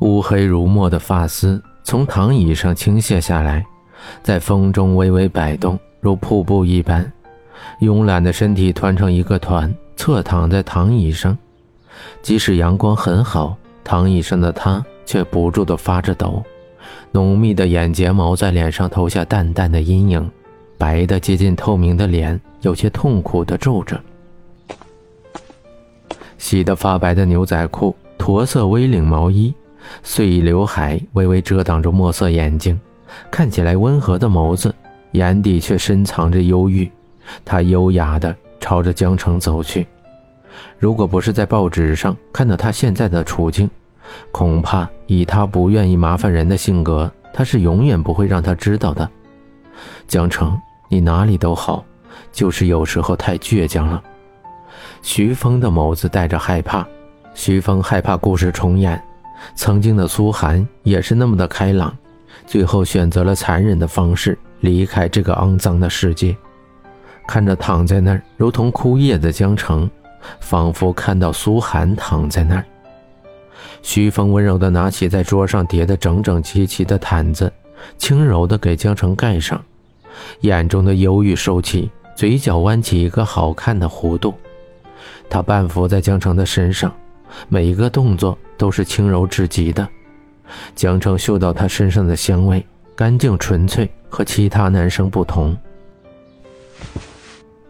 乌黑如墨的发丝从躺椅上倾泻下来，在风中微微摆动，如瀑布一般。慵懒的身体团成一个团，侧躺在躺椅上。即使阳光很好，躺椅上的他却不住地发着抖。浓密的眼睫毛在脸上投下淡淡的阴影，白的接近透明的脸有些痛苦地皱着。洗得发白的牛仔裤，驼色 V 领毛衣，碎刘海微微遮挡着墨色眼睛，看起来温和的眸子，眼底却深藏着忧郁。他优雅地朝着江城走去。如果不是在报纸上看到他现在的处境，恐怕以他不愿意麻烦人的性格，他是永远不会让他知道的。江城，你哪里都好，就是有时候太倔强了。徐峰的眸子带着害怕，徐峰害怕故事重演。曾经的苏寒也是那么的开朗，最后选择了残忍的方式离开这个肮脏的世界。看着躺在那儿如同枯叶的江城，仿佛看到苏寒躺在那儿。徐峰温柔地拿起在桌上叠得整整齐齐的毯子，轻柔地给江城盖上，眼中的忧郁收起，嘴角弯起一个好看的弧度。他半伏在江城的身上，每一个动作都是轻柔至极的。江澄嗅到他身上的香味，干净纯粹，和其他男生不同。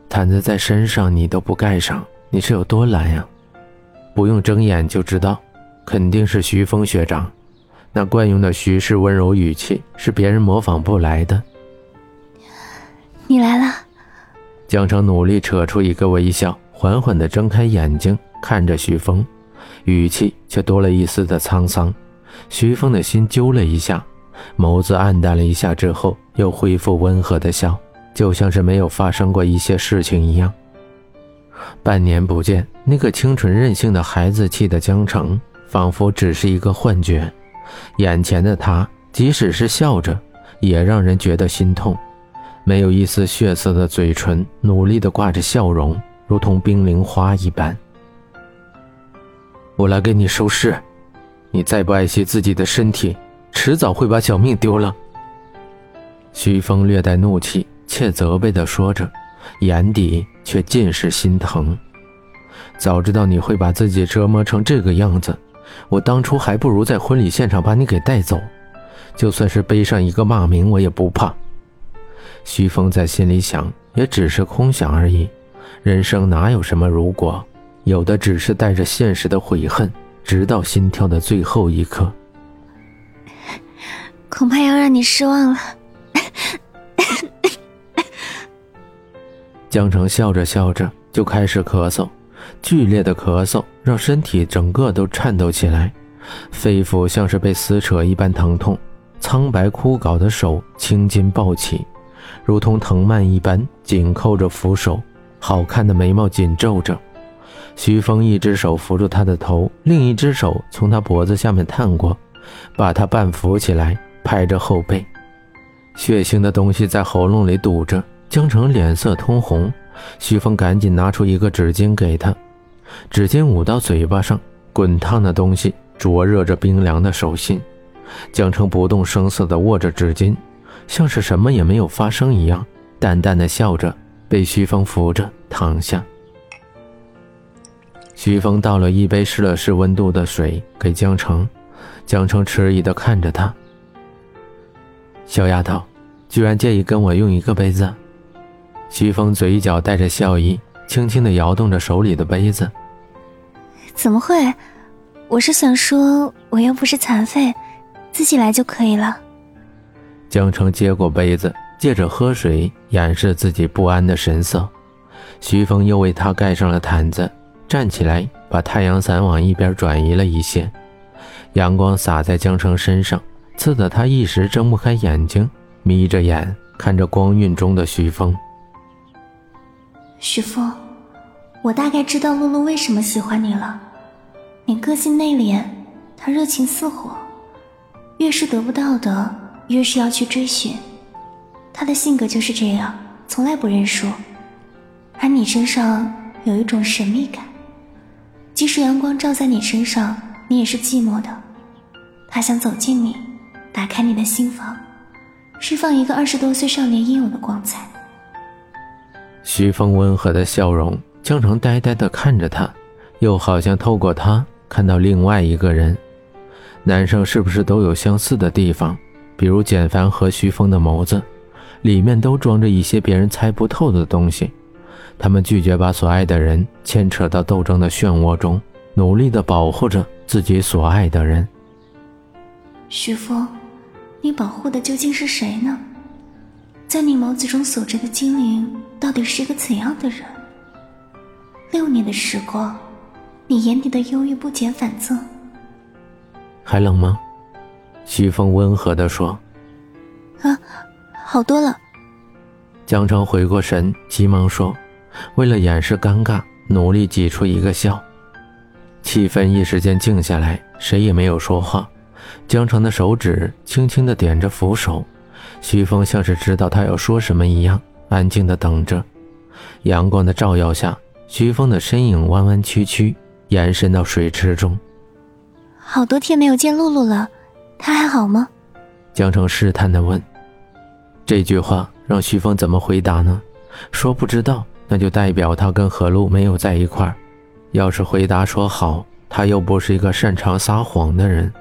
毯子在身上，你都不盖上，你是有多懒呀？不用睁眼就知道。肯定是徐峰学长，那惯用的徐氏温柔语气是别人模仿不来的。你来了，江城努力扯出一个微笑，缓缓地睁开眼睛看着徐峰，语气却多了一丝的沧桑。徐峰的心揪了一下，眸子暗淡了一下之后，又恢复温和的笑，就像是没有发生过一些事情一样。半年不见，那个清纯任性的孩子气的江城。仿佛只是一个幻觉，眼前的他，即使是笑着，也让人觉得心痛。没有一丝血色的嘴唇，努力地挂着笑容，如同冰凌花一般。我来给你收尸，你再不爱惜自己的身体，迟早会把小命丢了。徐峰略带怒气且责备地说着，眼底却尽是心疼。早知道你会把自己折磨成这个样子。我当初还不如在婚礼现场把你给带走，就算是背上一个骂名，我也不怕。徐峰在心里想，也只是空想而已。人生哪有什么如果，有的只是带着现实的悔恨，直到心跳的最后一刻。恐怕要让你失望了。江城笑着笑着就开始咳嗽。剧烈的咳嗽让身体整个都颤抖起来，肺腑像是被撕扯一般疼痛，苍白枯槁的手青筋暴起，如同藤蔓一般紧扣着扶手，好看的眉毛紧皱着。徐峰一只手扶住他的头，另一只手从他脖子下面探过，把他半扶起来，拍着后背。血腥的东西在喉咙里堵着，江城脸色通红。徐峰赶紧拿出一个纸巾给他，纸巾捂到嘴巴上，滚烫的东西灼热着冰凉的手心。江城不动声色地握着纸巾，像是什么也没有发生一样，淡淡的笑着，被徐峰扶着躺下。徐峰倒了一杯试了试温度的水给江城，江城迟疑地看着他：“小丫头，居然介意跟我用一个杯子？”徐峰嘴角带着笑意，轻轻地摇动着手里的杯子。怎么会？我是想说，我又不是残废，自己来就可以了。江城接过杯子，借着喝水掩饰自己不安的神色。徐峰又为他盖上了毯子，站起来，把太阳伞往一边转移了一些。阳光洒在江城身上，刺得他一时睁不开眼睛，眯着眼看着光晕中的徐峰。徐峰，我大概知道露露为什么喜欢你了。你个性内敛，她热情似火，越是得不到的，越是要去追寻。她的性格就是这样，从来不认输。而你身上有一种神秘感，即使阳光照在你身上，你也是寂寞的。他想走进你，打开你的心房，释放一个二十多岁少年应有的光彩。徐峰温和的笑容，江城呆呆地看着他，又好像透过他看到另外一个人。男生是不是都有相似的地方？比如简凡和徐峰的眸子，里面都装着一些别人猜不透的东西。他们拒绝把所爱的人牵扯到斗争的漩涡中，努力地保护着自己所爱的人。徐峰，你保护的究竟是谁呢？在你眸子中锁着的精灵到底是一个怎样的人？六年的时光，你眼底的忧郁不减反增。还冷吗？徐峰温和地说。啊，好多了。江城回过神，急忙说。为了掩饰尴尬，努力挤出一个笑，气氛一时间静下来，谁也没有说话。江城的手指轻轻地点着扶手，徐峰像是知道他要说什么一样，安静地等着。阳光的照耀下，徐峰的身影弯弯曲曲，延伸到水池中。好多天没有见露露了，她还好吗？江城试探地问。这句话让徐峰怎么回答呢？说不知道。那就代表他跟何露没有在一块儿。要是回答说好，他又不是一个擅长撒谎的人。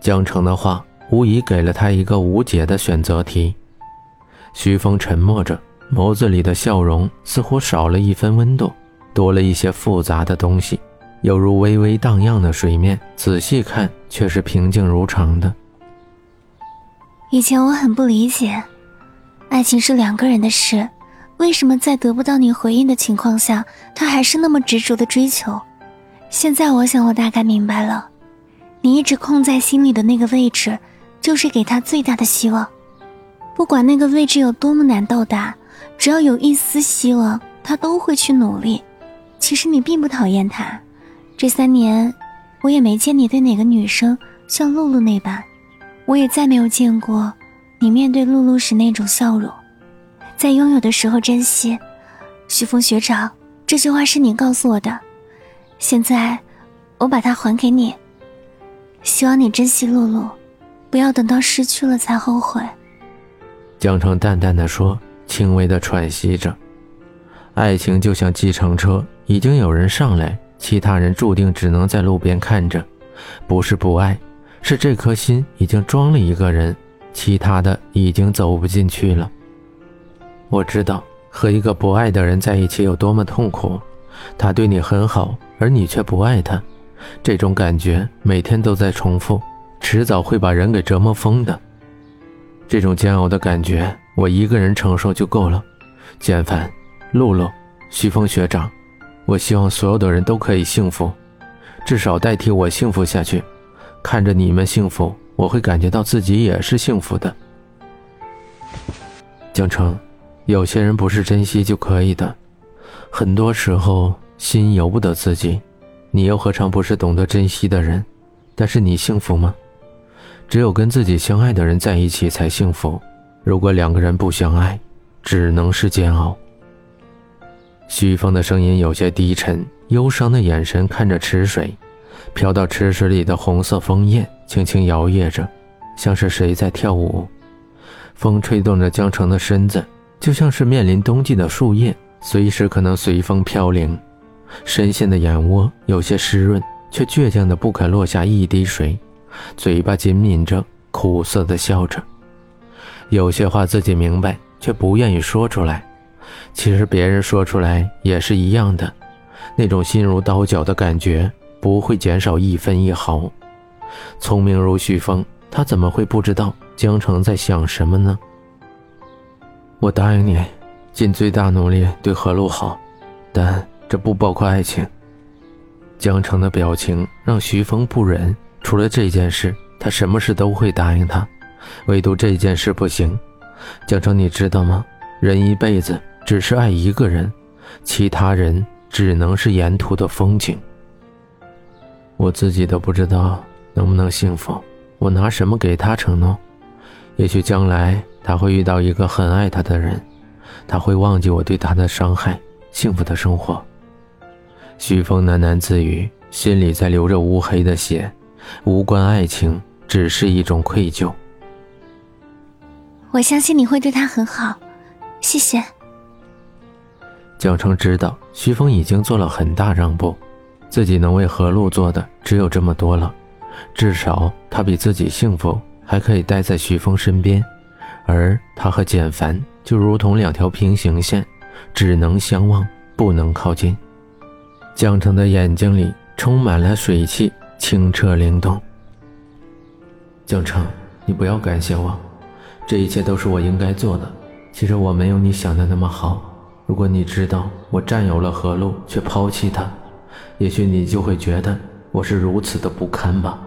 江城的话无疑给了他一个无解的选择题。徐峰沉默着，眸子里的笑容似乎少了一分温度，多了一些复杂的东西，犹如微微荡漾的水面，仔细看却是平静如常的。以前我很不理解，爱情是两个人的事。为什么在得不到你回应的情况下，他还是那么执着的追求？现在我想，我大概明白了，你一直空在心里的那个位置，就是给他最大的希望。不管那个位置有多么难到达，只要有一丝希望，他都会去努力。其实你并不讨厌他，这三年，我也没见你对哪个女生像露露那般，我也再没有见过你面对露露时那种笑容。在拥有的时候珍惜，徐峰学长，这句话是你告诉我的，现在我把它还给你。希望你珍惜露露，不要等到失去了才后悔。江城淡淡的说，轻微的喘息着。爱情就像计程车，已经有人上来，其他人注定只能在路边看着。不是不爱，是这颗心已经装了一个人，其他的已经走不进去了。我知道和一个不爱的人在一起有多么痛苦，他对你很好，而你却不爱他，这种感觉每天都在重复，迟早会把人给折磨疯的。这种煎熬的感觉，我一个人承受就够了。简凡、露露、徐峰学长，我希望所有的人都可以幸福，至少代替我幸福下去。看着你们幸福，我会感觉到自己也是幸福的。江城。有些人不是珍惜就可以的，很多时候心由不得自己，你又何尝不是懂得珍惜的人？但是你幸福吗？只有跟自己相爱的人在一起才幸福。如果两个人不相爱，只能是煎熬。徐峰的声音有些低沉，忧伤的眼神看着池水，飘到池水里的红色枫叶轻轻摇曳着，像是谁在跳舞。风吹动着江城的身子。就像是面临冬季的树叶，随时可能随风飘零。深陷的眼窝有些湿润，却倔强的不肯落下一滴水，嘴巴紧抿着，苦涩的笑着。有些话自己明白，却不愿意说出来。其实别人说出来也是一样的，那种心如刀绞的感觉不会减少一分一毫。聪明如旭峰，他怎么会不知道江城在想什么呢？我答应你，尽最大努力对何露好，但这不包括爱情。江城的表情让徐峰不忍。除了这件事，他什么事都会答应他，唯独这件事不行。江城，你知道吗？人一辈子只是爱一个人，其他人只能是沿途的风景。我自己都不知道能不能幸福，我拿什么给他承诺？也许将来。他会遇到一个很爱他的人，他会忘记我对他的伤害，幸福的生活。徐峰喃喃自语，心里在流着乌黑的血，无关爱情，只是一种愧疚。我相信你会对他很好，谢谢。蒋成知道徐峰已经做了很大让步，自己能为何璐做的只有这么多了。至少他比自己幸福，还可以待在徐峰身边，而他和简凡就如同两条平行线，只能相望，不能靠近。江城的眼睛里充满了水汽，清澈灵动。江城，你不要感谢我。这一切都是我应该做的。其实我没有你想的那么好。如果你知道我占有了何璐，却抛弃他，也许你就会觉得我是如此的不堪吧。